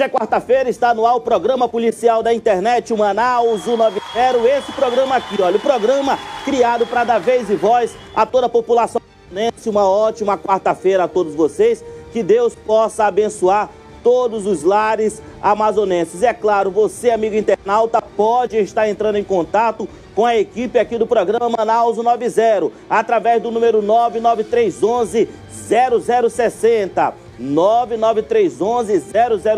Hoje é quarta-feira, está no ar o programa policial da internet, o Manaus 190. Esse programa aqui, olha, o programa criado para dar vez e voz a toda a população. Uma ótima quarta-feira a todos vocês. Que Deus possa abençoar todos os lares amazonenses. É claro, você, amigo internauta, pode estar entrando em contato com a equipe aqui do programa Manaus 90, através do número 99311 0060. 99311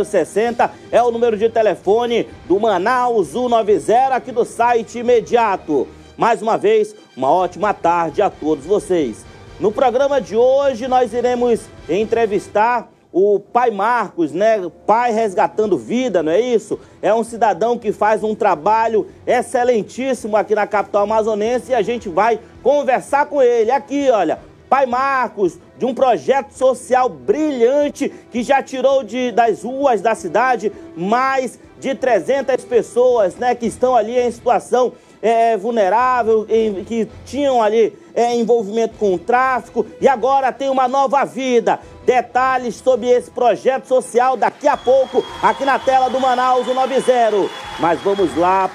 0060 é o número de telefone do Manaus 190 aqui do site imediato. Mais uma vez, uma ótima tarde a todos vocês. No programa de hoje nós iremos entrevistar o pai Marcos, né? Pai resgatando vida, não é isso? É um cidadão que faz um trabalho excelentíssimo aqui na capital amazonense e a gente vai conversar com ele aqui, olha. Pai Marcos, de um projeto social brilhante que já tirou de, das ruas da cidade mais de 300 pessoas, né, que estão ali em situação é, vulnerável, em, que tinham ali é, envolvimento com o tráfico e agora tem uma nova vida. Detalhes sobre esse projeto social daqui a pouco, aqui na tela do Manaus 90. Mas vamos lá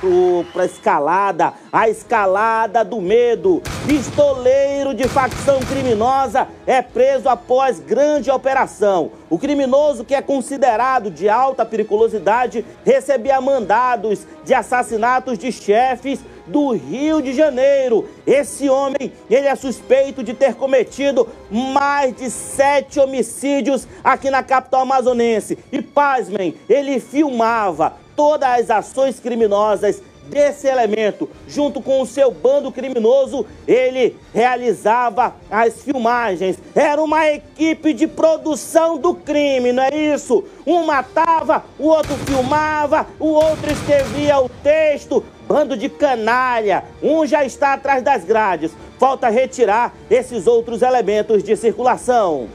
para a escalada, a escalada do medo. Pistoleiro de facção criminosa é preso após grande operação. O criminoso, que é considerado de alta periculosidade, recebia mandados de assassinatos de chefes do Rio de Janeiro. Esse homem, ele é suspeito de ter cometido mais de sete homicídios aqui na capital amazonense. E pasmem, ele filmava todas as ações criminosas desse elemento, junto com o seu bando criminoso, ele realizava as filmagens. Era uma equipe de produção do crime, não é isso? Um matava, o outro filmava, o outro escrevia o texto. Bando de canalha, um já está atrás das grades. Falta retirar esses outros elementos de circulação.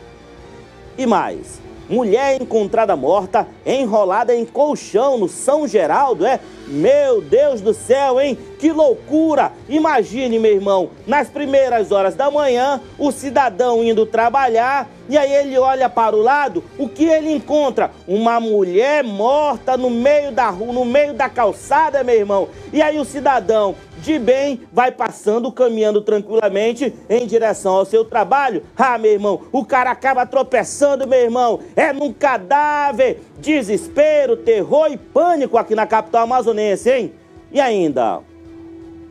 E mais, mulher encontrada morta, enrolada em colchão no São Geraldo, é? Meu Deus do céu, hein? Que loucura! Imagine, meu irmão, nas primeiras horas da manhã, o cidadão indo trabalhar e aí ele olha para o lado, o que ele encontra? Uma mulher morta no meio da rua, no meio da calçada, meu irmão. E aí o cidadão de bem vai passando, caminhando tranquilamente em direção ao seu trabalho. Ah, meu irmão, o cara acaba tropeçando, meu irmão. É num cadáver. Desespero, terror e pânico aqui na capital amazonense, hein? E ainda,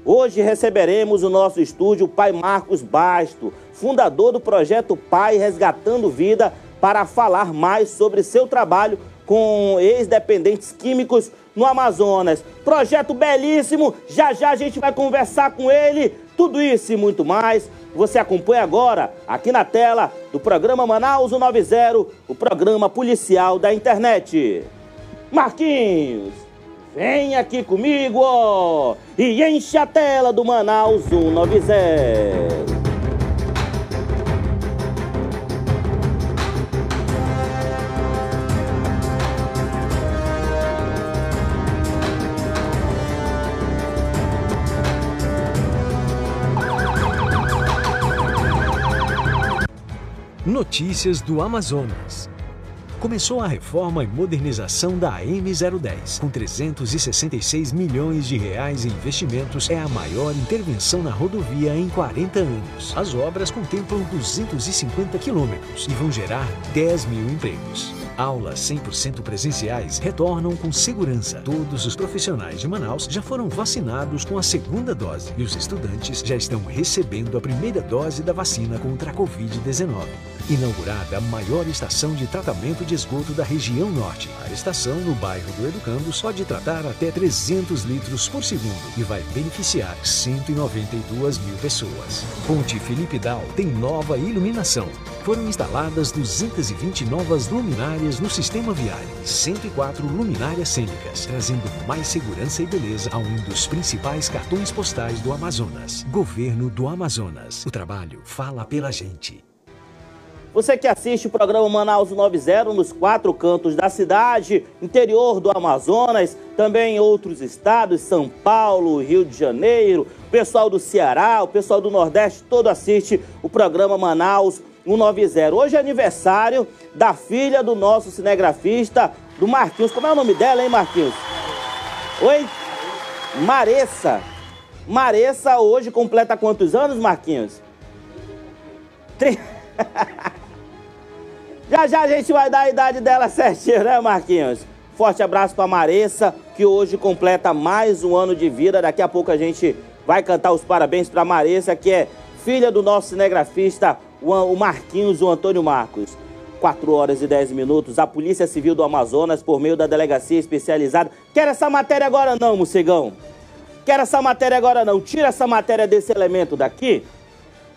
hoje receberemos o nosso estúdio o pai Marcos Basto, fundador do projeto Pai Resgatando Vida, para falar mais sobre seu trabalho com ex-dependentes químicos no Amazonas. Projeto belíssimo, já já a gente vai conversar com ele. Tudo isso e muito mais você acompanha agora aqui na tela do programa Manaus 90, o programa policial da internet. Marquinhos, vem aqui comigo ó, e enche a tela do Manaus 190. Notícias do Amazonas. Começou a reforma e modernização da AM010. Com 366 milhões de reais em investimentos, é a maior intervenção na rodovia em 40 anos. As obras contemplam 250 quilômetros e vão gerar 10 mil empregos. Aulas 100% presenciais retornam com segurança. Todos os profissionais de Manaus já foram vacinados com a segunda dose e os estudantes já estão recebendo a primeira dose da vacina contra a Covid-19. Inaugurada a maior estação de tratamento de esgoto da região norte. A estação, no bairro do Educando, pode tratar até 300 litros por segundo e vai beneficiar 192 mil pessoas. Ponte Felipe Dal tem nova iluminação. Foram instaladas 220 novas luminárias no sistema viário, 104 luminárias cênicas, trazendo mais segurança e beleza a um dos principais cartões postais do Amazonas. Governo do Amazonas. O trabalho fala pela gente. Você que assiste o programa Manaus 90 nos quatro cantos da cidade, interior do Amazonas, também em outros estados, São Paulo, Rio de Janeiro, pessoal do Ceará, o pessoal do Nordeste, todo assiste o programa Manaus 190. Hoje é aniversário da filha do nosso cinegrafista do Marquinhos. Como é o nome dela, hein, Marquinhos? Oi? Maressa. Maressa hoje completa quantos anos, Marquinhos? Tri... já já a gente vai dar a idade dela certinho, né, Marquinhos? Forte abraço para Maressa, que hoje completa mais um ano de vida. Daqui a pouco a gente vai cantar os parabéns para Maressa, que é filha do nosso cinegrafista, o Marquinhos, o Antônio Marcos. 4 horas e 10 minutos, a Polícia Civil do Amazonas, por meio da Delegacia Especializada. Quer essa matéria agora não, Mocegão? Quer essa matéria agora não? Tira essa matéria desse elemento daqui,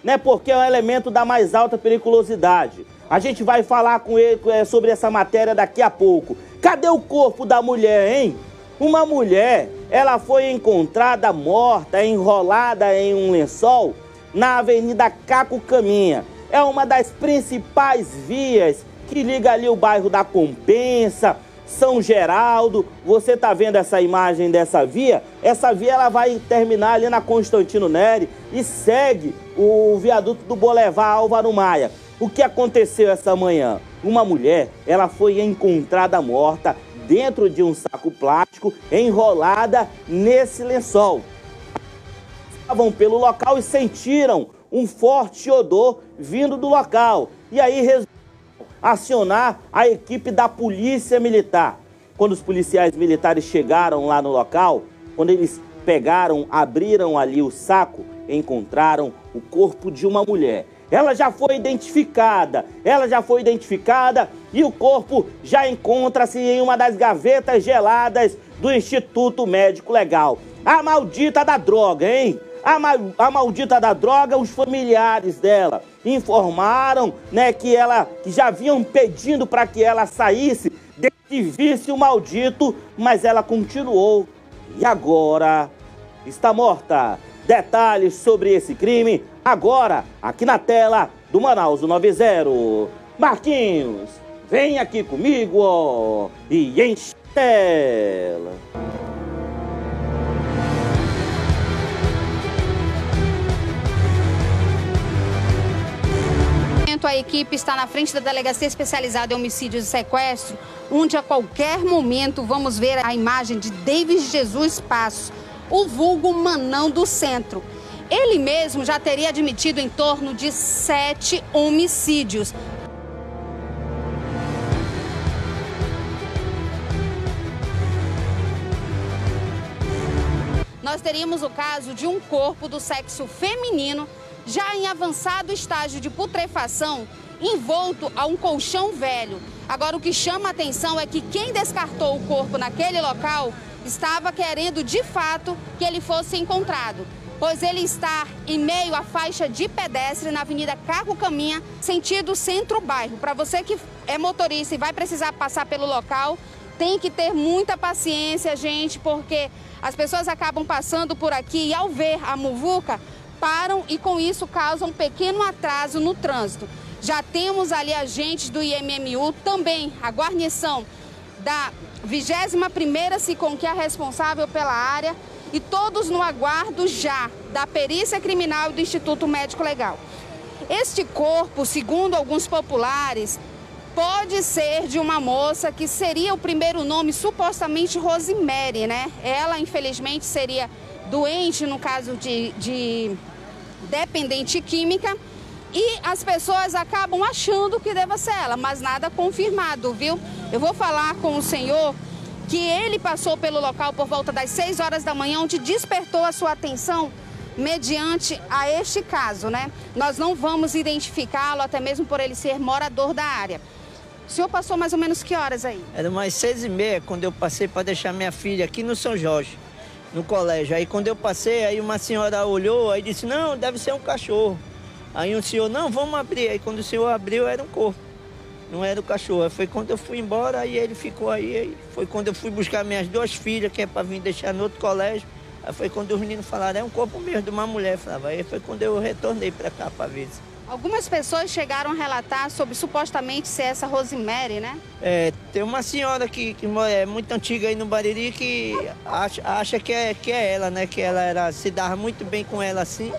né? Porque é um elemento da mais alta periculosidade. A gente vai falar com ele é, sobre essa matéria daqui a pouco. Cadê o corpo da mulher, hein? Uma mulher, ela foi encontrada morta, enrolada em um lençol na Avenida Caco Caminha. É uma das principais vias que liga ali o bairro da Compensa, São Geraldo. Você tá vendo essa imagem dessa via? Essa via ela vai terminar ali na Constantino Neri e segue o viaduto do Boulevard Álvaro Maia. O que aconteceu essa manhã? Uma mulher, ela foi encontrada morta dentro de um saco plástico, enrolada nesse lençol. Estavam pelo local e sentiram um forte odor vindo do local. E aí resolveram acionar a equipe da Polícia Militar. Quando os policiais militares chegaram lá no local, quando eles pegaram, abriram ali o saco, encontraram o corpo de uma mulher. Ela já foi identificada, ela já foi identificada e o corpo já encontra-se em uma das gavetas geladas do Instituto Médico Legal. A maldita da droga, hein? A, ma a maldita da droga, os familiares dela informaram, né, que ela que já vinham pedindo para que ela saísse desse vício maldito, mas ela continuou e agora está morta. Detalhes sobre esse crime agora aqui na tela do Manaus 90. Marquinhos, vem aqui comigo ó, e enche a tela. A equipe está na frente da Delegacia Especializada em Homicídios e Sequestro, onde a qualquer momento vamos ver a imagem de David Jesus Passos, o vulgo Manão do Centro. Ele mesmo já teria admitido em torno de sete homicídios. Nós teríamos o caso de um corpo do sexo feminino já em avançado estágio de putrefação, envolto a um colchão velho. Agora, o que chama a atenção é que quem descartou o corpo naquele local estava querendo de fato que ele fosse encontrado, pois ele está em meio à faixa de pedestre na Avenida Carro Caminha, sentido centro-bairro. Para você que é motorista e vai precisar passar pelo local, tem que ter muita paciência, gente, porque as pessoas acabam passando por aqui e ao ver a muvuca, param e com isso causam um pequeno atraso no trânsito. Já temos ali agentes do IMMU, também a guarnição da 21ª SICOM, que é responsável pela área, e todos no aguardo já da perícia criminal do Instituto Médico Legal. Este corpo, segundo alguns populares, pode ser de uma moça que seria o primeiro nome supostamente Rosemary, né? Ela, infelizmente, seria doente no caso de, de dependente química e as pessoas acabam achando que deva ser ela, mas nada confirmado, viu? Eu vou falar com o senhor que ele passou pelo local por volta das 6 horas da manhã, onde despertou a sua atenção mediante a este caso, né? Nós não vamos identificá-lo, até mesmo por ele ser morador da área. O senhor passou mais ou menos que horas aí? Era mais seis e meia quando eu passei para deixar minha filha aqui no São Jorge no colégio. Aí quando eu passei, aí uma senhora olhou, aí disse, não, deve ser um cachorro. Aí um senhor, não, vamos abrir. Aí quando o senhor abriu, era um corpo. Não era o cachorro. Aí foi quando eu fui embora, aí ele ficou aí. aí foi quando eu fui buscar minhas duas filhas, que é para vir deixar no outro colégio. Aí foi quando os meninos falaram, é um corpo mesmo de uma mulher. Falava. Aí foi quando eu retornei para cá para ver. Algumas pessoas chegaram a relatar sobre supostamente ser essa Rosemary, né? É, tem uma senhora que, que é muito antiga aí no Bariri que acha, acha que, é, que é ela, né? Que ela era, se dava muito bem com ela assim.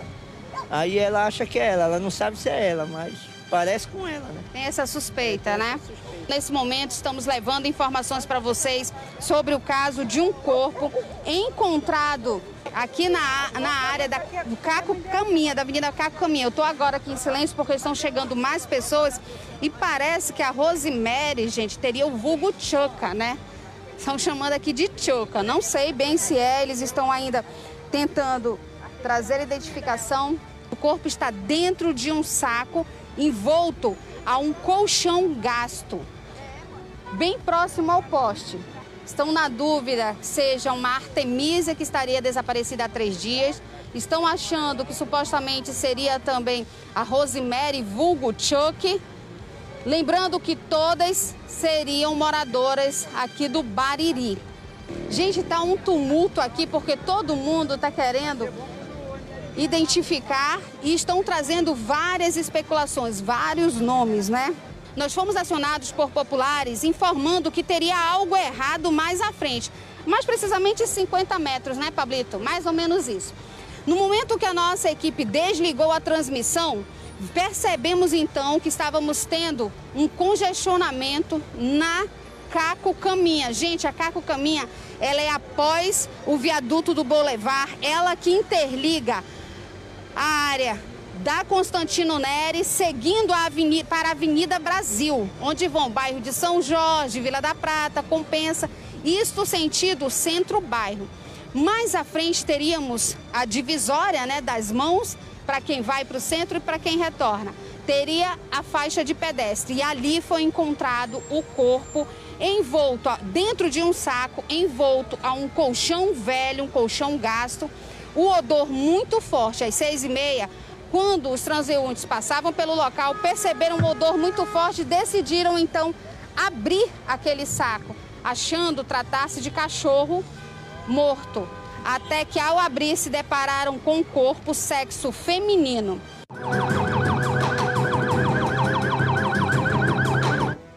Aí ela acha que é ela, ela não sabe se é ela, mas parece com ela, né? Tem essa suspeita, né? Nesse momento, estamos levando informações para vocês sobre o caso de um corpo encontrado aqui na, na área da, do Caco Caminha, da Avenida Caco Caminha. Eu estou agora aqui em silêncio porque estão chegando mais pessoas e parece que a Rosemary, gente, teria o vulgo Choca, né? Estão chamando aqui de Choca. Não sei bem se é, eles estão ainda tentando trazer identificação. Corpo está dentro de um saco envolto a um colchão gasto bem próximo ao poste. Estão na dúvida seja uma Artemisia que estaria desaparecida há três dias. Estão achando que supostamente seria também a Rosemary vulgo Chuck. Lembrando que todas seriam moradoras aqui do Bariri. Gente, tá um tumulto aqui porque todo mundo está querendo identificar e estão trazendo várias especulações, vários nomes, né? Nós fomos acionados por populares informando que teria algo errado mais à frente. Mais precisamente 50 metros, né, Pablito? Mais ou menos isso. No momento que a nossa equipe desligou a transmissão, percebemos então que estávamos tendo um congestionamento na Caco Caminha. Gente, a Caco Caminha, ela é após o viaduto do Boulevard, ela que interliga a área da Constantino Neri, seguindo a avenida, para a Avenida Brasil, onde vão bairro de São Jorge, Vila da Prata, Compensa, isto sentido centro-bairro. Mais à frente teríamos a divisória né, das mãos para quem vai para o centro e para quem retorna. Teria a faixa de pedestre e ali foi encontrado o corpo envolto dentro de um saco, envolto a um colchão velho, um colchão gasto. O odor muito forte, às seis e meia, quando os transeuntes passavam pelo local, perceberam um odor muito forte e decidiram então abrir aquele saco, achando tratar-se de cachorro morto. Até que ao abrir se depararam com um corpo sexo feminino.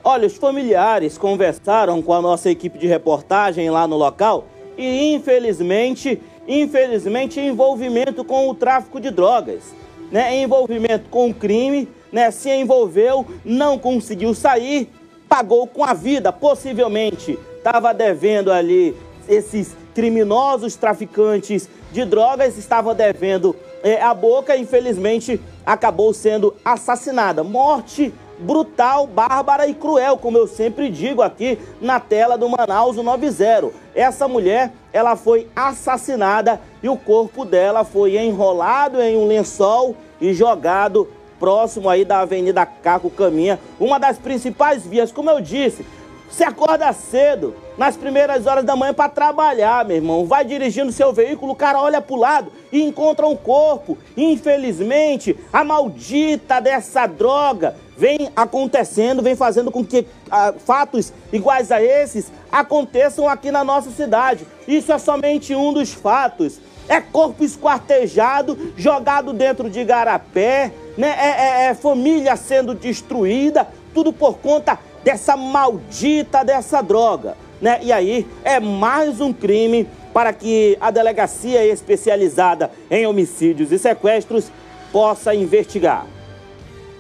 Olha, os familiares conversaram com a nossa equipe de reportagem lá no local e infelizmente, infelizmente envolvimento com o tráfico de drogas né, envolvimento com o crime, né, se envolveu, não conseguiu sair, pagou com a vida, possivelmente estava devendo ali esses criminosos traficantes de drogas, estava devendo é, a boca, infelizmente acabou sendo assassinada. Morte brutal, bárbara e cruel, como eu sempre digo aqui na tela do Manaus 90. Essa mulher, ela foi assassinada e o corpo dela foi enrolado em um lençol e jogado próximo aí da Avenida Caco Caminha, uma das principais vias, como eu disse, você acorda cedo, nas primeiras horas da manhã para trabalhar, meu irmão. Vai dirigindo seu veículo, o cara olha para o lado e encontra um corpo. Infelizmente, a maldita dessa droga vem acontecendo, vem fazendo com que ah, fatos iguais a esses aconteçam aqui na nossa cidade. Isso é somente um dos fatos. É corpo esquartejado, jogado dentro de garapé, né? é, é, é família sendo destruída, tudo por conta dessa maldita dessa droga. Né? E aí é mais um crime para que a delegacia especializada em homicídios e sequestros possa investigar.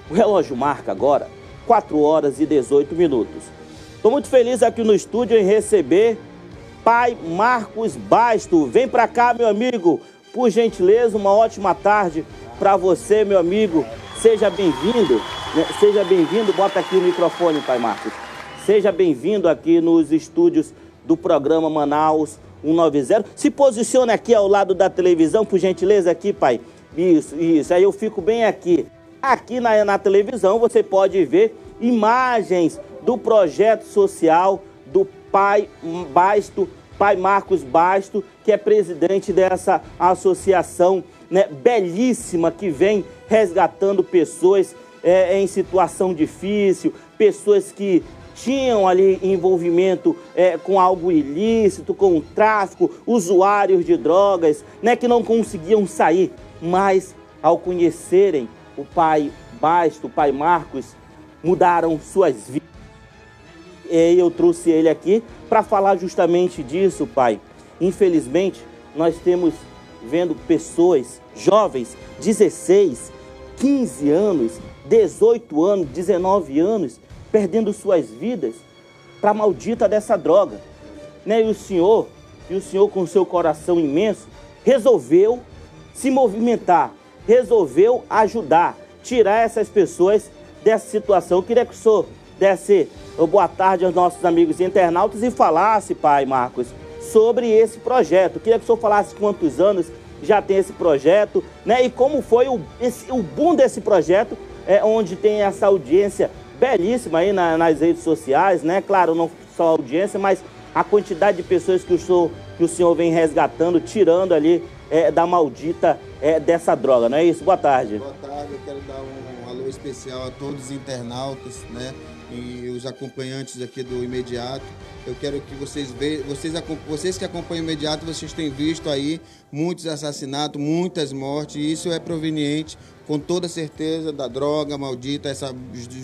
O relógio marca agora 4 horas e 18 minutos. Estou muito feliz aqui no estúdio em receber pai Marcos Basto. Vem para cá, meu amigo. Por gentileza, uma ótima tarde para você, meu amigo. Seja bem-vindo. Né? Seja bem-vindo. Bota aqui o microfone, pai Marcos. Seja bem-vindo aqui nos estúdios do programa Manaus 190. Se posicione aqui ao lado da televisão, por gentileza, aqui, pai. Isso, isso. Aí eu fico bem aqui. Aqui na, na televisão você pode ver imagens do projeto social do pai Basto, pai Marcos Basto, que é presidente dessa associação né, belíssima que vem resgatando pessoas é, em situação difícil, pessoas que tinham ali envolvimento é, com algo ilícito, com o tráfico, usuários de drogas, né, que não conseguiam sair, mas ao conhecerem o pai Basto, o pai Marcos, mudaram suas vidas. E eu trouxe ele aqui para falar justamente disso, pai. Infelizmente, nós temos vendo pessoas jovens, 16, 15 anos, 18 anos, 19 anos, perdendo suas vidas para a maldita dessa droga. Né? E o senhor, e o senhor com seu coração imenso, resolveu se movimentar, resolveu ajudar, tirar essas pessoas dessa situação. Eu queria que o senhor desse boa tarde aos nossos amigos internautas e falasse, pai Marcos, sobre esse projeto. Eu queria que o senhor falasse quantos anos já tem esse projeto, né? E como foi o, esse, o boom desse projeto, é, onde tem essa audiência belíssima aí na, nas redes sociais, né? Claro, não só a audiência, mas a quantidade de pessoas que o senhor, que o senhor vem resgatando, tirando ali é, da maldita é, dessa droga, não é isso? Boa tarde. Boa tarde, eu quero dar um, um alô especial a todos os internautas, né? E os acompanhantes aqui do imediato. Eu quero que vocês vejam, vocês, vocês que acompanham o imediato, vocês têm visto aí muitos assassinatos, muitas mortes, e isso é proveniente com toda certeza da droga maldita, essa,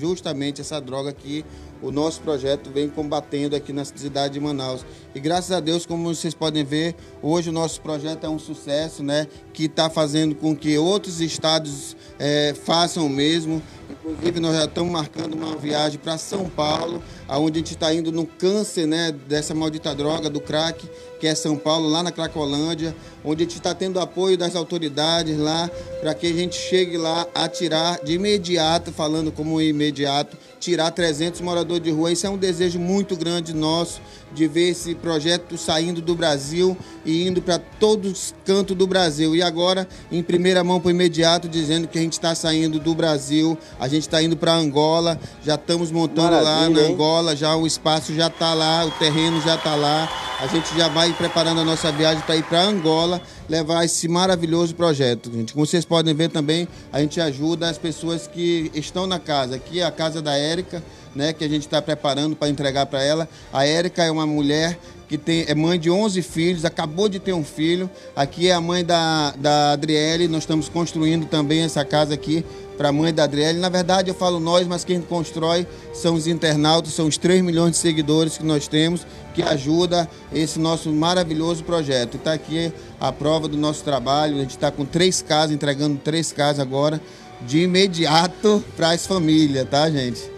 justamente essa droga que o nosso projeto vem combatendo aqui na cidade de Manaus. E graças a Deus, como vocês podem ver, hoje o nosso projeto é um sucesso, né? Que está fazendo com que outros estados é, façam o mesmo. Inclusive, nós já estamos marcando uma viagem para São Paulo, aonde a gente está indo no câncer né, dessa maldita droga, do crack, que é São Paulo, lá na Cracolândia, onde a gente está tendo apoio das autoridades lá, para que a gente chegue lá a tirar de imediato, falando como imediato, tirar 300 moradores de rua. Isso é um desejo muito grande nosso, de ver esse projeto saindo do Brasil e indo para todos os cantos do Brasil. E agora, em primeira mão para o imediato, dizendo que a gente está saindo do Brasil, a gente está indo para Angola, já estamos montando Maravilha, lá na Angola, já o espaço já está lá, o terreno já está lá. A gente já vai preparando a nossa viagem para ir para Angola, levar esse maravilhoso projeto. Gente. Como vocês podem ver também, a gente ajuda as pessoas que estão na casa. Aqui é a casa da Érica, né, que a gente está preparando para entregar para ela. A Érica é uma mulher que tem, é mãe de 11 filhos, acabou de ter um filho. Aqui é a mãe da, da Adriele, nós estamos construindo também essa casa aqui para a mãe da Adriele. Na verdade, eu falo nós, mas quem constrói são os internautas, são os 3 milhões de seguidores que nós temos, que ajuda esse nosso maravilhoso projeto. Está aqui a prova do nosso trabalho, a gente está com três casas, entregando três casas agora, de imediato para as famílias, tá, gente?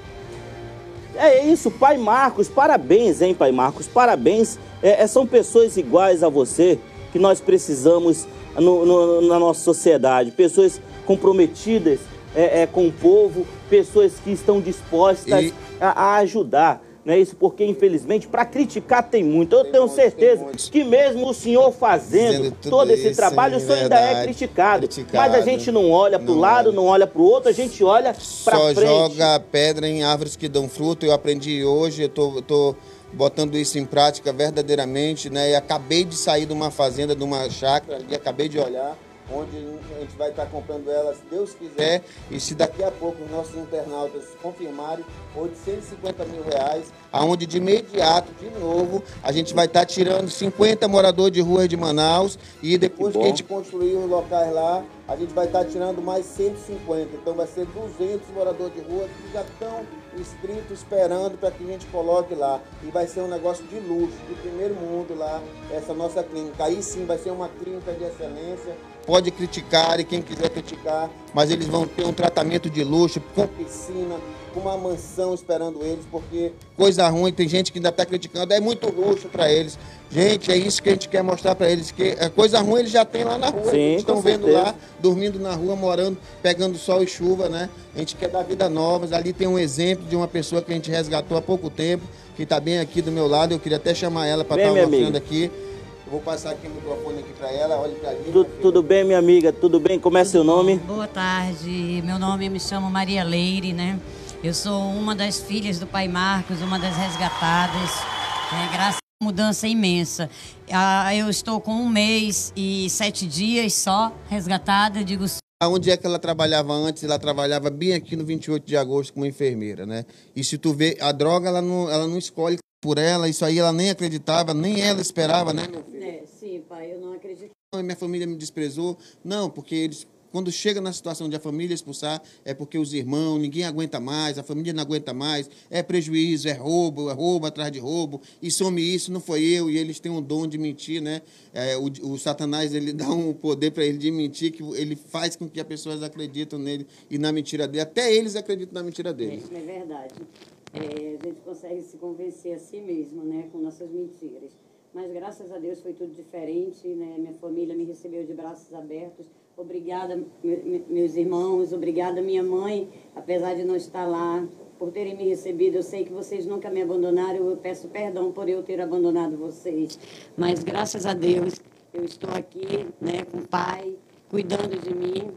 É isso, Pai Marcos, parabéns, hein, Pai Marcos, parabéns. É, é são pessoas iguais a você que nós precisamos no, no, na nossa sociedade, pessoas comprometidas é, é, com o povo, pessoas que estão dispostas e... a, a ajudar não é isso? Porque, infelizmente, para criticar tem muito. Eu tem tenho certeza que mesmo o senhor fazendo todo esse trabalho, o senhor ainda é criticado. criticado. Mas a gente não olha para o lado, não olha para o outro, a gente olha para frente. Só joga pedra em árvores que dão fruto. Eu aprendi hoje, eu tô, tô botando isso em prática verdadeiramente, né? E acabei de sair de uma fazenda, de uma chácara, e acabei de olhar onde a gente vai estar comprando ela, se Deus quiser, e se daqui a pouco os nossos internautas confirmarem, 850 mil reais, aonde de imediato, de novo, a gente vai estar tirando 50 moradores de ruas de Manaus, e depois que, que a gente construir os locais lá, a gente vai estar tirando mais 150, então vai ser 200 moradores de rua que já estão inscritos esperando para que a gente coloque lá. E vai ser um negócio de luxo, de primeiro mundo lá, essa nossa clínica. Aí sim vai ser uma clínica de excelência. Pode criticar e quem quiser criticar, mas eles vão ter um tratamento de luxo, com piscina, com uma mansão esperando eles, porque coisa ruim, tem gente que ainda está criticando, é muito luxo para eles. Gente, é isso que a gente quer mostrar para eles, que a coisa ruim eles já têm lá na rua. Sim, eles estão vendo lá, dormindo na rua, morando, pegando sol e chuva, né? A gente quer dar vida novas. Ali tem um exemplo de uma pessoa que a gente resgatou há pouco tempo, que está bem aqui do meu lado. Eu queria até chamar ela para estar tá mostrando aqui. Eu vou passar aqui o microfone aqui para ela, olhe para mim. Tudo, tudo, bem, minha amiga? Tudo bem? Como é seu nome? Boa tarde. Meu nome me chamo Maria Leire, né? Eu sou uma das filhas do pai Marcos, uma das resgatadas. É, graças a mudança imensa. Ah, eu estou com um mês e sete dias só resgatada, digo Onde é que ela trabalhava antes? Ela trabalhava bem aqui no 28 de agosto como enfermeira, né? E se tu vê, a droga ela não, ela não escolhe por ela, isso aí ela nem acreditava, nem ela esperava, né, meu filho? É, sim, pai, eu não acredito. Minha família me desprezou. Não, porque eles quando chega na situação de a família expulsar, é porque os irmãos, ninguém aguenta mais, a família não aguenta mais, é prejuízo, é roubo, é roubo atrás de roubo, e some isso, não foi eu, e eles têm um dom de mentir, né? É, o, o, Satanás, ele dá um poder para ele de mentir, que ele faz com que as pessoas acreditem nele e na mentira dele. Até eles acreditam na mentira dele. É, é verdade. É, a gente consegue se convencer a si mesmo, né, com nossas mentiras. Mas graças a Deus foi tudo diferente, né? Minha família me recebeu de braços abertos. Obrigada, meus irmãos, obrigada, minha mãe, apesar de não estar lá, por terem me recebido. Eu sei que vocês nunca me abandonaram, eu peço perdão por eu ter abandonado vocês. Mas graças a Deus, eu estou aqui, né, com o Pai, cuidando de mim,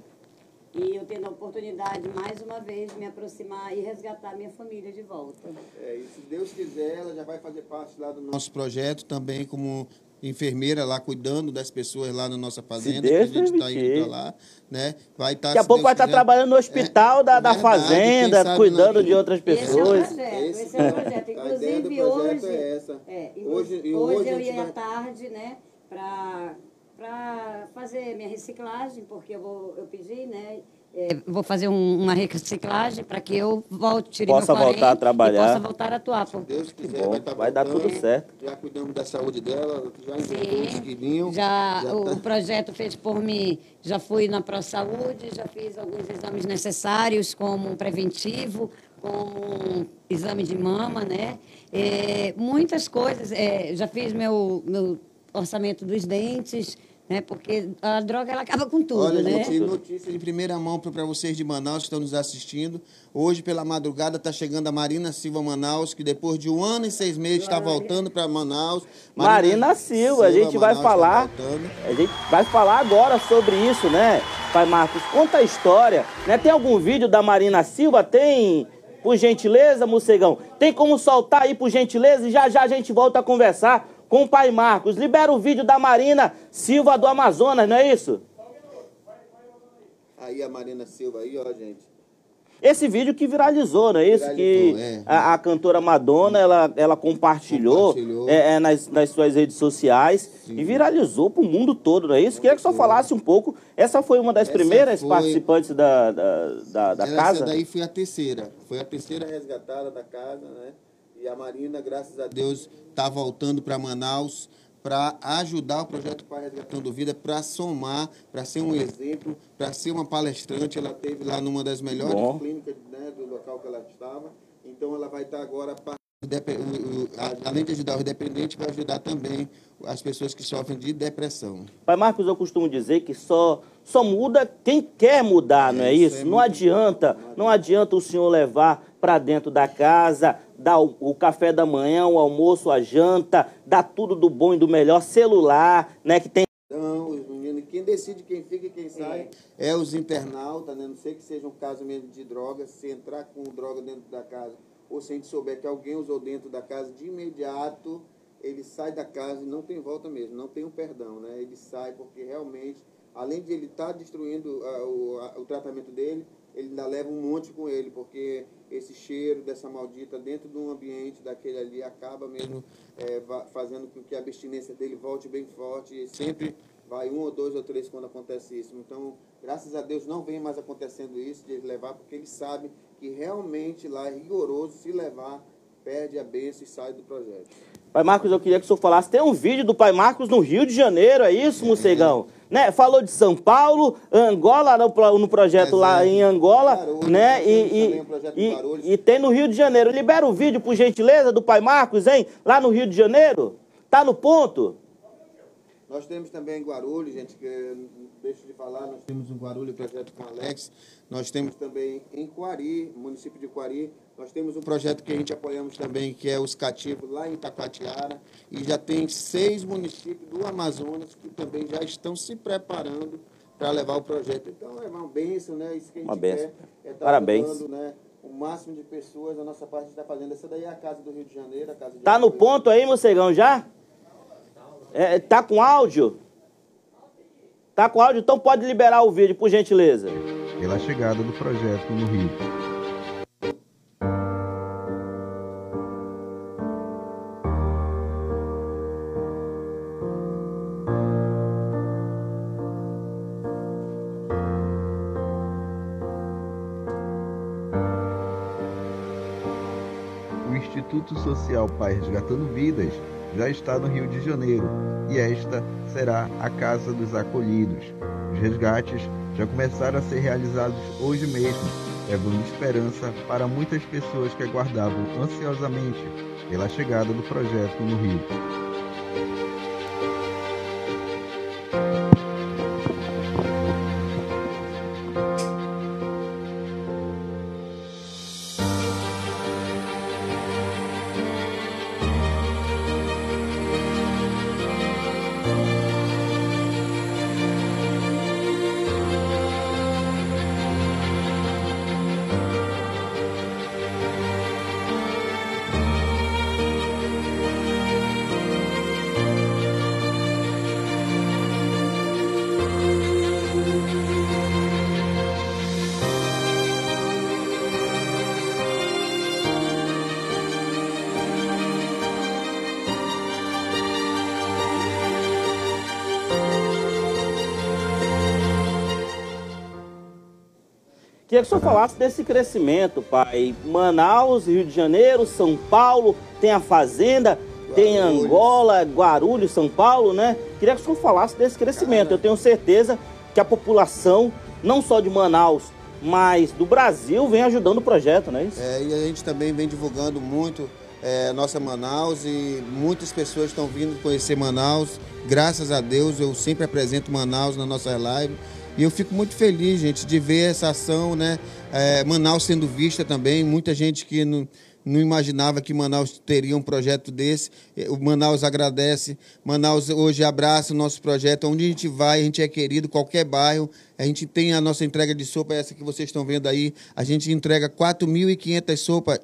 e eu tendo a oportunidade, mais uma vez, de me aproximar e resgatar minha família de volta. É, e se Deus quiser, ela já vai fazer parte lá do nosso projeto também como enfermeira lá cuidando das pessoas lá na nossa fazenda, que a gente está indo lá, né? Vai estar tá, Daqui a pouco vai estar tá trabalhando no hospital é, da, da verdade, fazenda, cuidando de outras pessoas. Esse é o projeto, esse, esse é o projeto. Inclusive hoje, é essa. É, hoje, hoje, hoje eu ia à tarde, né, para para fazer minha reciclagem, porque eu, vou, eu pedi, né? É, vou fazer um, uma reciclagem para que eu volte possa voltar a trabalhar possa voltar a atuar. Se Deus quiser, bom, vai, tá vai dar tudo certo. Já cuidamos da saúde dela, já Sim, já, já o tá... projeto fez por mim, já fui na Pro Saúde, já fiz alguns exames necessários como um preventivo, como um exame de mama, né? É, muitas coisas, é, já fiz meu, meu orçamento dos dentes, né? Porque a droga ela acaba com tudo, Olha, né? Gente, notícia de primeira mão para vocês de Manaus que estão nos assistindo. Hoje, pela madrugada, está chegando a Marina Silva Manaus, que depois de um ano e seis meses está voltando para Manaus. Marina, Marina Silva, Silva, a gente vai tá falar. Tá a gente vai falar agora sobre isso, né, Pai Marcos? Conta a história. Né? Tem algum vídeo da Marina Silva? Tem. Por gentileza, Mocegão. Tem como soltar aí, por gentileza? E já já a gente volta a conversar com o pai Marcos. Libera o vídeo da Marina Silva do Amazonas, não é isso? Aí a Marina Silva aí, ó, gente. Esse vídeo que viralizou, não é isso? Viralizou, que é. a, a, cantora Madonna, ela, ela compartilhou, compartilhou. É, é, nas, nas suas redes sociais Sim. e viralizou para o mundo todo, não é isso? Queria que só falasse um pouco. Essa foi uma das essa primeiras foi... participantes da, da, da, da casa? Essa daí foi a terceira. Foi a terceira resgatada da casa, né? E a Marina, graças a Deus, está voltando para Manaus para ajudar o projeto Pai Resgatando Vida, para somar, para ser um exemplo, para ser uma palestrante. Ela teve lá numa das melhores Bom. clínicas né, do local que ela estava. Então, ela vai estar agora além de ajudar os dependentes, vai ajudar também as pessoas que sofrem de depressão. Pai Marcos, eu costumo dizer que só, só muda quem quer mudar, é, não é isso? É não adianta, não adianta o senhor levar para dentro da casa, dar o, o, café da manhã, o almoço, a janta, dar tudo do bom e do melhor, celular, né, que tem então, os meninos, quem decide quem fica e quem sai é, é os internautas, né? Não sei que seja um caso mesmo de droga, se entrar com droga dentro da casa ou se a gente souber que alguém usou dentro da casa, de imediato ele sai da casa e não tem volta mesmo, não tem um perdão, né? Ele sai porque realmente, além de ele estar tá destruindo uh, o, a, o tratamento dele, ele ainda leva um monte com ele, porque esse cheiro dessa maldita dentro de um ambiente daquele ali acaba mesmo é, fazendo com que a abstinência dele volte bem forte e sempre vai um ou dois ou três quando acontece isso. Então, graças a Deus não vem mais acontecendo isso de ele levar, porque ele sabe que realmente lá é rigoroso, se levar, perde a bênção e sai do projeto. Pai Marcos, eu queria que o senhor falasse, tem um vídeo do Pai Marcos no Rio de Janeiro, é isso, Mocegão? É. Né? Falou de São Paulo, Angola, no, no projeto lá em Angola, Barulho, né? E, e, e, tem no Rio de Janeiro. Libera o vídeo, por gentileza, do Pai Marcos, hein? Lá no Rio de Janeiro. Tá no ponto? Nós temos também em Guarulhos, gente, que deixo de falar, nós temos um Guarulhos projeto com Alex, nós temos também em Quari, município de Quari, nós temos um projeto que a gente apoiamos também, que é os cativos lá em Itacoatiara, e já tem seis municípios do Amazonas que também já estão se preparando para levar o projeto. Então é uma benção, né? Isso que a gente uma benção. quer é estar Parabéns. Ajudando, né? o máximo de pessoas, a nossa parte está fazendo. Essa daí é a casa do Rio de Janeiro, a casa de Tá no ponto aí, Mocegão, já? É, tá com áudio? Tá com áudio? Então pode liberar o vídeo, por gentileza. Pela chegada do projeto no Rio. O Instituto Social Pai Resgatando Vidas já está no Rio de Janeiro e esta será a Casa dos Acolhidos. Os resgates já começaram a ser realizados hoje mesmo, levando esperança para muitas pessoas que aguardavam ansiosamente pela chegada do projeto no Rio. Queria que o senhor falasse desse crescimento, pai. Manaus, Rio de Janeiro, São Paulo, tem a Fazenda, tem Angola, Guarulhos, São Paulo, né? Queria que o senhor falasse desse crescimento. Eu tenho certeza que a população, não só de Manaus, mas do Brasil, vem ajudando o projeto, não é isso? É, e a gente também vem divulgando muito é, nossa Manaus e muitas pessoas estão vindo conhecer Manaus. Graças a Deus, eu sempre apresento Manaus na nossa live. E eu fico muito feliz, gente, de ver essa ação, né? É, Manaus sendo vista também. Muita gente que não, não imaginava que Manaus teria um projeto desse. O Manaus agradece. Manaus hoje abraça o nosso projeto. Onde a gente vai, a gente é querido, qualquer bairro. A gente tem a nossa entrega de sopa, essa que vocês estão vendo aí. A gente entrega 4.500 sopas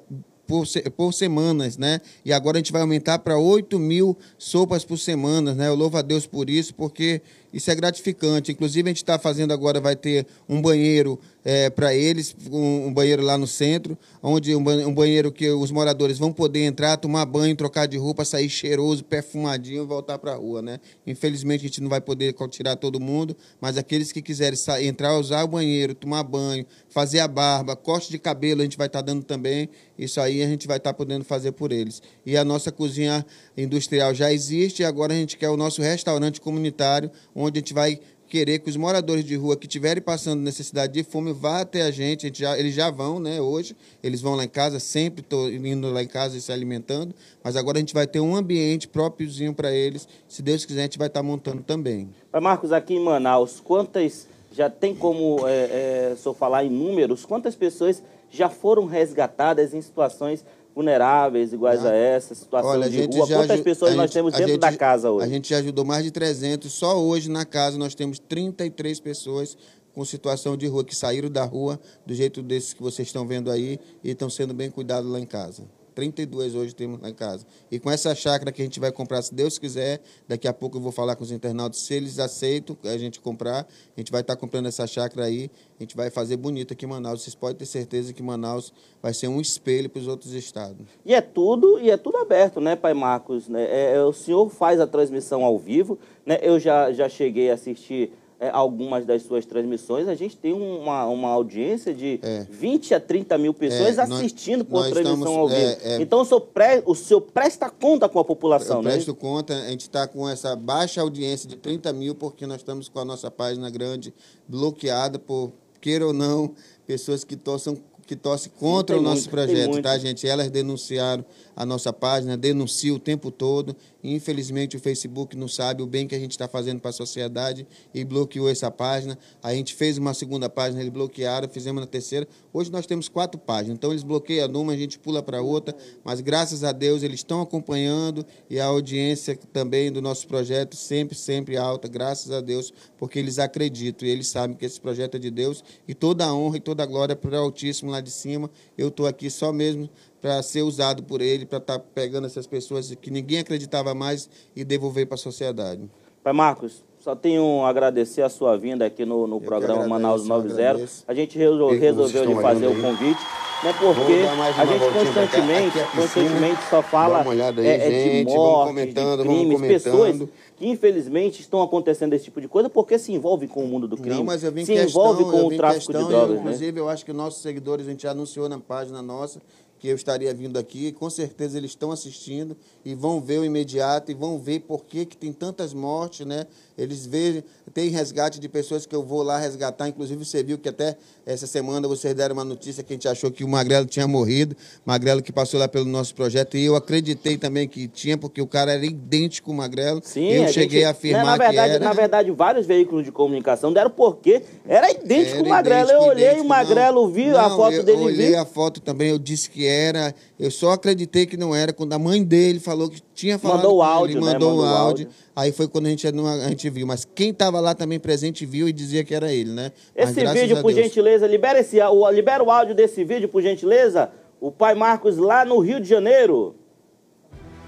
por, por semanas, né? E agora a gente vai aumentar para 8 mil sopas por semana, né? Eu louvo a Deus por isso, porque isso é gratificante. Inclusive, a gente está fazendo agora, vai ter um banheiro é, para eles, um, um, banheiro lá no centro, onde um, um, banheiro que os moradores vão poder entrar, tomar banho, trocar de roupa, sair cheiroso, perfumadinho e voltar para a rua, né? Infelizmente, a gente não vai poder tirar todo mundo, mas aqueles que quiserem entrar, usar o banheiro, tomar banho, fazer a barba, corte de cabelo, a gente vai estar tá dando também. Isso aí a gente vai estar tá podendo fazer por eles. E a nossa cozinha industrial já existe, e agora a gente quer o nosso restaurante comunitário, onde a gente vai querer que os moradores de rua que estiverem passando necessidade de fome vá até a gente, a gente já, eles já vão, né, hoje, eles vão lá em casa, sempre estou indo lá em casa e se alimentando, mas agora a gente vai ter um ambiente própriozinho para eles, se Deus quiser a gente vai estar tá montando também. Marcos, aqui em Manaus, quantas, já tem como é, é, só falar em números, quantas pessoas já foram resgatadas em situações vulneráveis iguais a essa, situação Olha, de rua. Quantas pessoas nós temos dentro gente, da casa hoje? A gente já ajudou mais de 300. Só hoje na casa nós temos 33 pessoas com situação de rua que saíram da rua do jeito desses que vocês estão vendo aí e estão sendo bem cuidados lá em casa. 32 hoje temos lá em casa. E com essa chácara que a gente vai comprar, se Deus quiser, daqui a pouco eu vou falar com os internautas, se eles aceitam a gente comprar, a gente vai estar comprando essa chácara aí, a gente vai fazer bonito aqui em Manaus. Vocês podem ter certeza que Manaus vai ser um espelho para os outros estados. E é tudo, e é tudo aberto, né, Pai Marcos? Né? É, é, o senhor faz a transmissão ao vivo, né? Eu já, já cheguei a assistir é, algumas das suas transmissões, a gente tem uma, uma audiência de é. 20 a 30 mil pessoas é, assistindo nós, por nós transmissão estamos, ao vivo. É, é. então, o senhor, pre, o senhor presta conta com a população, né? presto conta, a gente está com essa baixa audiência de 30 mil, porque nós estamos com a nossa página grande bloqueada por, queira ou não, pessoas que torçam que torce contra o nosso muito, projeto, tá, gente? Elas denunciaram a nossa página, denunciam o tempo todo. Infelizmente, o Facebook não sabe o bem que a gente está fazendo para a sociedade e bloqueou essa página. A gente fez uma segunda página, eles bloquearam, fizemos na terceira. Hoje nós temos quatro páginas, então eles bloqueiam numa, a gente pula para outra, mas graças a Deus eles estão acompanhando e a audiência também do nosso projeto sempre, sempre alta, graças a Deus, porque eles acreditam e eles sabem que esse projeto é de Deus e toda a honra e toda a glória para o Altíssimo lá de cima. Eu estou aqui só mesmo para ser usado por ele, para estar tá pegando essas pessoas que ninguém acreditava mais e devolver para a sociedade. Pai Marcos, só tenho a agradecer a sua vinda aqui no, no programa agradeço, Manaus 90. A gente resolveu, resolveu lhe fazer o convite, né, porque a gente constantemente, constantemente só fala aí, é, é, de morte, de crimes, pessoas que infelizmente estão acontecendo esse tipo de coisa porque se envolvem com o mundo do crime, Não, mas eu vim se questão, envolve com o tráfico questão, de drogas. Inclusive, né? eu acho que nossos seguidores, a gente anunciou na página nossa, que eu estaria vindo aqui. Com certeza eles estão assistindo e vão ver o imediato e vão ver por que, que tem tantas mortes, né? Eles veem, tem resgate de pessoas que eu vou lá resgatar. Inclusive, você viu que até essa semana vocês deram uma notícia que a gente achou que o Magrelo tinha morrido. Magrelo que passou lá pelo nosso projeto. E eu acreditei também que tinha, porque o cara era idêntico ao Magrelo. Sim, eu a cheguei gente- a afirmar né, na verdade, que era. Na verdade, vários veículos de comunicação deram porque era idêntico Era o Magrelo. eu olhei idêntico, o Magrelo, não. vi a Não, foto eu dele olhei vi. a foto também, eu disse que era. Eu só acreditei que não era quando a mãe dele falou que tinha falado Mandou o com ele, áudio, né? mandou, Mandou o o áudio. áudio. Aí foi quando a gente, a gente viu. Mas quem estava lá também presente viu e dizia que era ele, né? Mas Esse vídeo, a por Deus. gentileza, libera, esse, o, libera o áudio desse vídeo, por gentileza. O pai Marcos lá no Rio de Janeiro.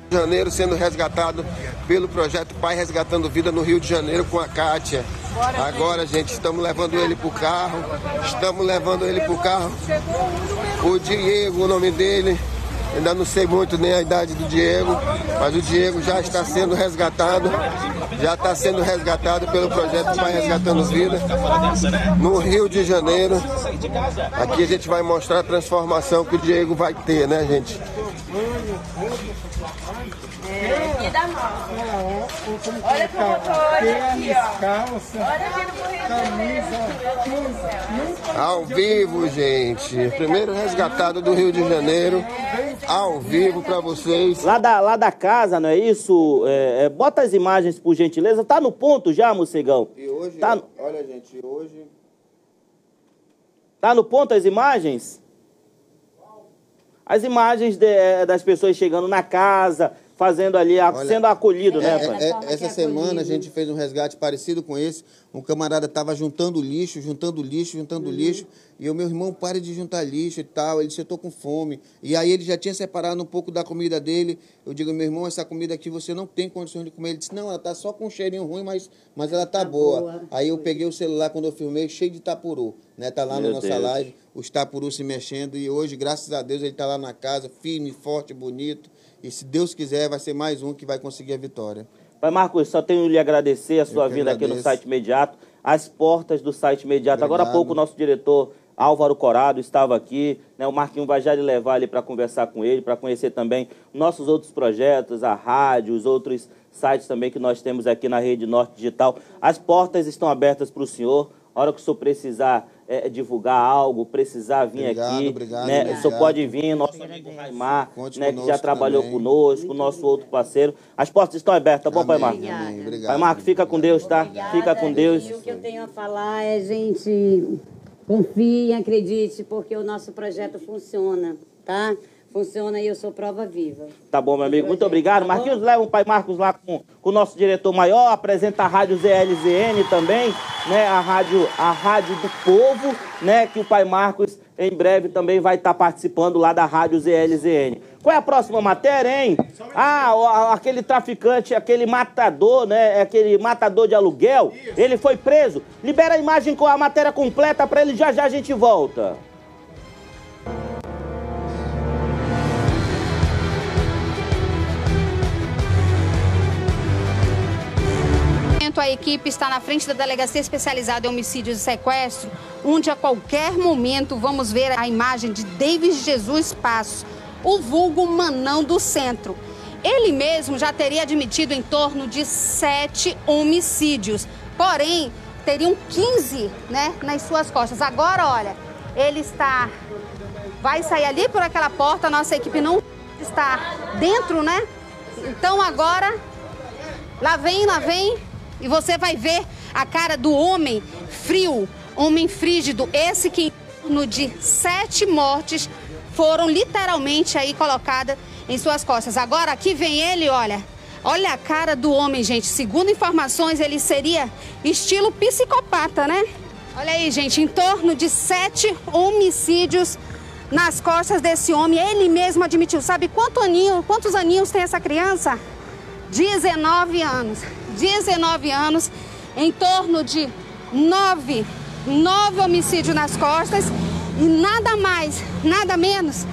de Janeiro sendo resgatado pelo projeto Pai Resgatando Vida no Rio de Janeiro com a Kátia. Agora, gente, estamos levando ele pro carro. Estamos levando ele pro carro. O Diego, o nome dele. Ainda não sei muito nem a idade do Diego, mas o Diego já está sendo resgatado. Já está sendo resgatado pelo projeto Pai Resgatando Vida no Rio de Janeiro. Aqui a gente vai mostrar a transformação que o Diego vai ter, né, gente? Olha como eu tô hoje aqui, ó. Olha aqui Ao vivo, gente. Primeiro resgatado do Rio de Janeiro. Ao vivo pra vocês. Lá da, lá da casa, não é isso? É, é, bota as imagens, por gentileza. Tá no ponto já, Mocegão? E hoje, Tá, olha, gente, hoje. tá no ponto as imagens? As imagens de- é, das pessoas chegando na casa, fazendo ali, Olha, sendo acolhido, né, É, pai? é, essa semana a gente fez um resgate parecido com esse. Um camarada estava juntando lixo, juntando lixo, juntando lixo. E o meu irmão, pare de juntar lixo e tal. Ele disse, eu tô com fome. E aí ele já tinha separado um pouco da comida dele. Eu digo, meu irmão, essa comida aqui você não tem condições de comer. Ele disse, não, ela tá só com um cheirinho ruim, mas, mas ela tá, boa. Aí eu peguei o celular quando eu filmei, cheio de tapuru. Né? Tá lá na Meu nossa Deus. live, os tapurus se mexendo. E hoje, graças a Deus, ele tá lá na casa, firme, forte, bonito. E se Deus quiser, vai ser mais um que vai conseguir a vitória. Pai Marcos, só tenho lhe agradecer a sua vinda aqui no site imediato, as portas do site imediato. Agora há Obrigado. pouco o nosso diretor Álvaro Corado estava aqui, né? O Marquinho vai já lhe levar ali para conversar com ele, para conhecer também nossos outros projetos, a rádio, os outros sites também que nós temos aqui na Rede Norte Digital. As portas estão abertas para o senhor. A hora que o senhor precisar eh, divulgar algo, precisar vir Obrigado, aqui, obrigado, né? O senhor obrigado. pode vir, nosso amigo Raimar, né, que já trabalhou também. conosco, o nosso outro parceiro. As portas estão abertas, tá bom, Pai. Obrigado. Pai Marcos, fica com Deus, tá? Fica com Deus. E o que eu tenho a falar é, gente, confie, acredite, porque o nosso projeto funciona, tá? Funciona e eu sou prova viva. Tá bom, meu amigo. Muito obrigado. Marquinhos, leva o Pai Marcos lá com, com o nosso diretor maior, apresenta a Rádio ZLZN também, né? A rádio, a rádio do povo, né? Que o Pai Marcos em breve também vai estar participando lá da Rádio ZLZN. Qual é a próxima matéria, hein? Ah, aquele traficante, aquele matador, né? Aquele matador de aluguel, ele foi preso. Libera a imagem com a matéria completa pra ele, já já a gente volta. A equipe está na frente da Delegacia Especializada em Homicídios e Sequestro, onde a qualquer momento vamos ver a imagem de David Jesus Passos, o vulgo Manão do Centro. Ele mesmo já teria admitido em torno de sete homicídios, porém teriam 15 né, nas suas costas. Agora, olha, ele está. Vai sair ali por aquela porta, a nossa equipe não está dentro, né? Então agora Lá vem, lá vem. E você vai ver a cara do homem frio, homem frígido. Esse que em torno de sete mortes foram literalmente aí colocadas em suas costas. Agora aqui vem ele, olha. Olha a cara do homem, gente. Segundo informações, ele seria estilo psicopata, né? Olha aí, gente, em torno de sete homicídios nas costas desse homem. Ele mesmo admitiu. Sabe quanto aninho, quantos aninhos tem essa criança? 19 anos. 19 anos, em torno de 9, 9 homicídios nas costas e nada mais, nada menos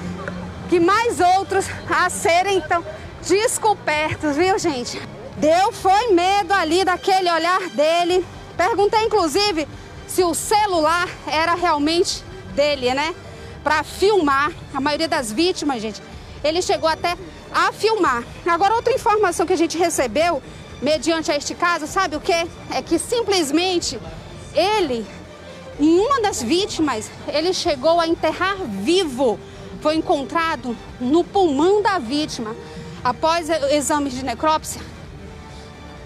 que mais outros a serem então descobertos, viu, gente? Deu foi medo ali daquele olhar dele. Perguntei inclusive se o celular era realmente dele, né? para filmar. A maioria das vítimas, gente, ele chegou até a filmar. Agora, outra informação que a gente recebeu, mediante a este caso, sabe o que? É que simplesmente ele, em uma das vítimas, ele chegou a enterrar vivo. Foi encontrado no pulmão da vítima. Após exames de necrópsia,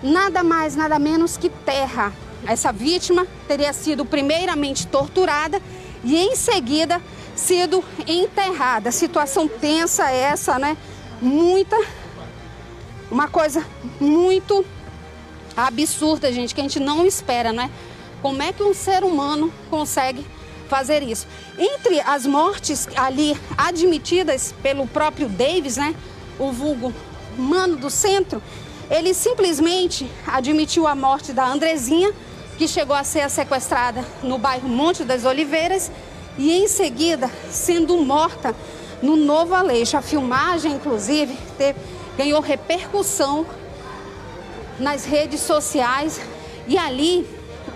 nada mais, nada menos que terra. Essa vítima teria sido primeiramente torturada e em seguida sido enterrada. Situação tensa essa, né? Muita uma coisa muito absurda, gente, que a gente não espera, né? Como é que um ser humano consegue fazer isso? Entre as mortes ali admitidas pelo próprio Davis, né? O vulgo mano do centro, ele simplesmente admitiu a morte da Andrezinha, que chegou a ser sequestrada no bairro Monte das Oliveiras e em seguida sendo morta no Novo Aleixo. A filmagem, inclusive, teve, ganhou repercussão nas redes sociais e ali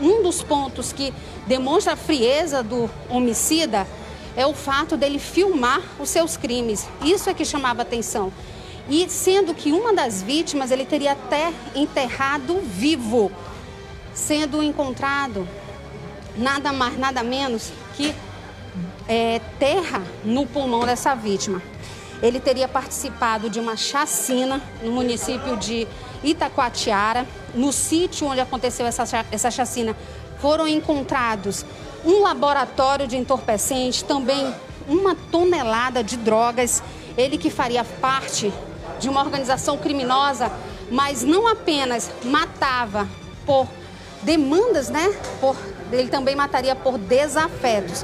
um dos pontos que demonstra a frieza do homicida é o fato dele filmar os seus crimes. Isso é que chamava atenção. E sendo que uma das vítimas ele teria até enterrado vivo, sendo encontrado nada mais, nada menos que é, terra no pulmão dessa vítima. Ele teria participado de uma chacina no município de Itacoatiara. No sítio onde aconteceu essa, essa chacina, foram encontrados um laboratório de entorpecentes, também uma tonelada de drogas. Ele que faria parte de uma organização criminosa, mas não apenas matava por demandas, né? Por, ele também mataria por desafetos.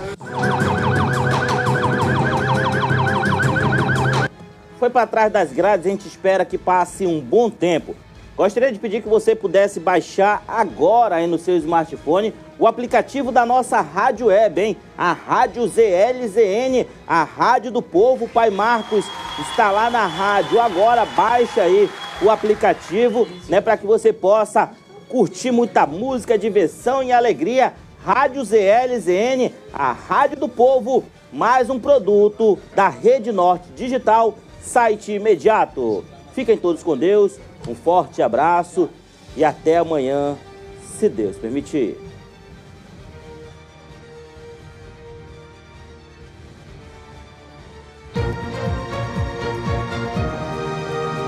Foi para trás das grades, a gente espera que passe um bom tempo. Gostaria de pedir que você pudesse baixar agora aí no seu smartphone o aplicativo da nossa rádio web, hein? A Rádio ZLZN, a Rádio do Povo Pai Marcos, está lá na rádio. Agora baixa aí o aplicativo, né, para que você possa curtir muita música, diversão e alegria. Rádio ZLZN, a Rádio do Povo, mais um produto da Rede Norte Digital, site imediato. Fiquem todos com Deus, um forte abraço e até amanhã, se Deus permitir.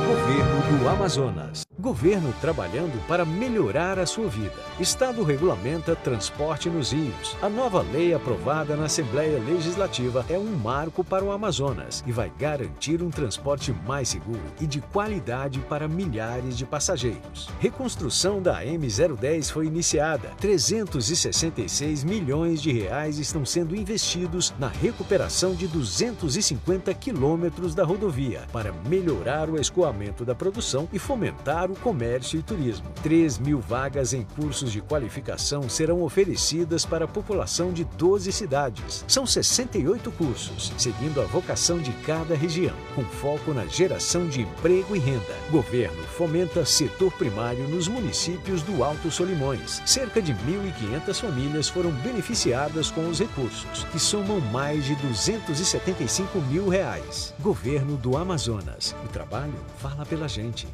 Governo do Amazonas. Governo trabalhando para melhorar a sua vida. Estado regulamenta transporte nos rios. A nova lei aprovada na Assembleia Legislativa é um marco para o Amazonas e vai garantir um transporte mais seguro e de qualidade para milhares de passageiros. Reconstrução da M010 foi iniciada. 366 milhões de reais estão sendo investidos na recuperação de 250 quilômetros da rodovia para melhorar o escoamento da produção e fomentar o comércio e turismo. 3 mil vagas em cursos de qualificação serão oferecidas para a população de 12 cidades. São 68 cursos, seguindo a vocação de cada região, com foco na geração de emprego e renda. Governo fomenta setor primário nos municípios do Alto Solimões. Cerca de 1.500 famílias foram beneficiadas com os recursos, que somam mais de 275 mil reais. Governo do Amazonas. O trabalho fala pela gente.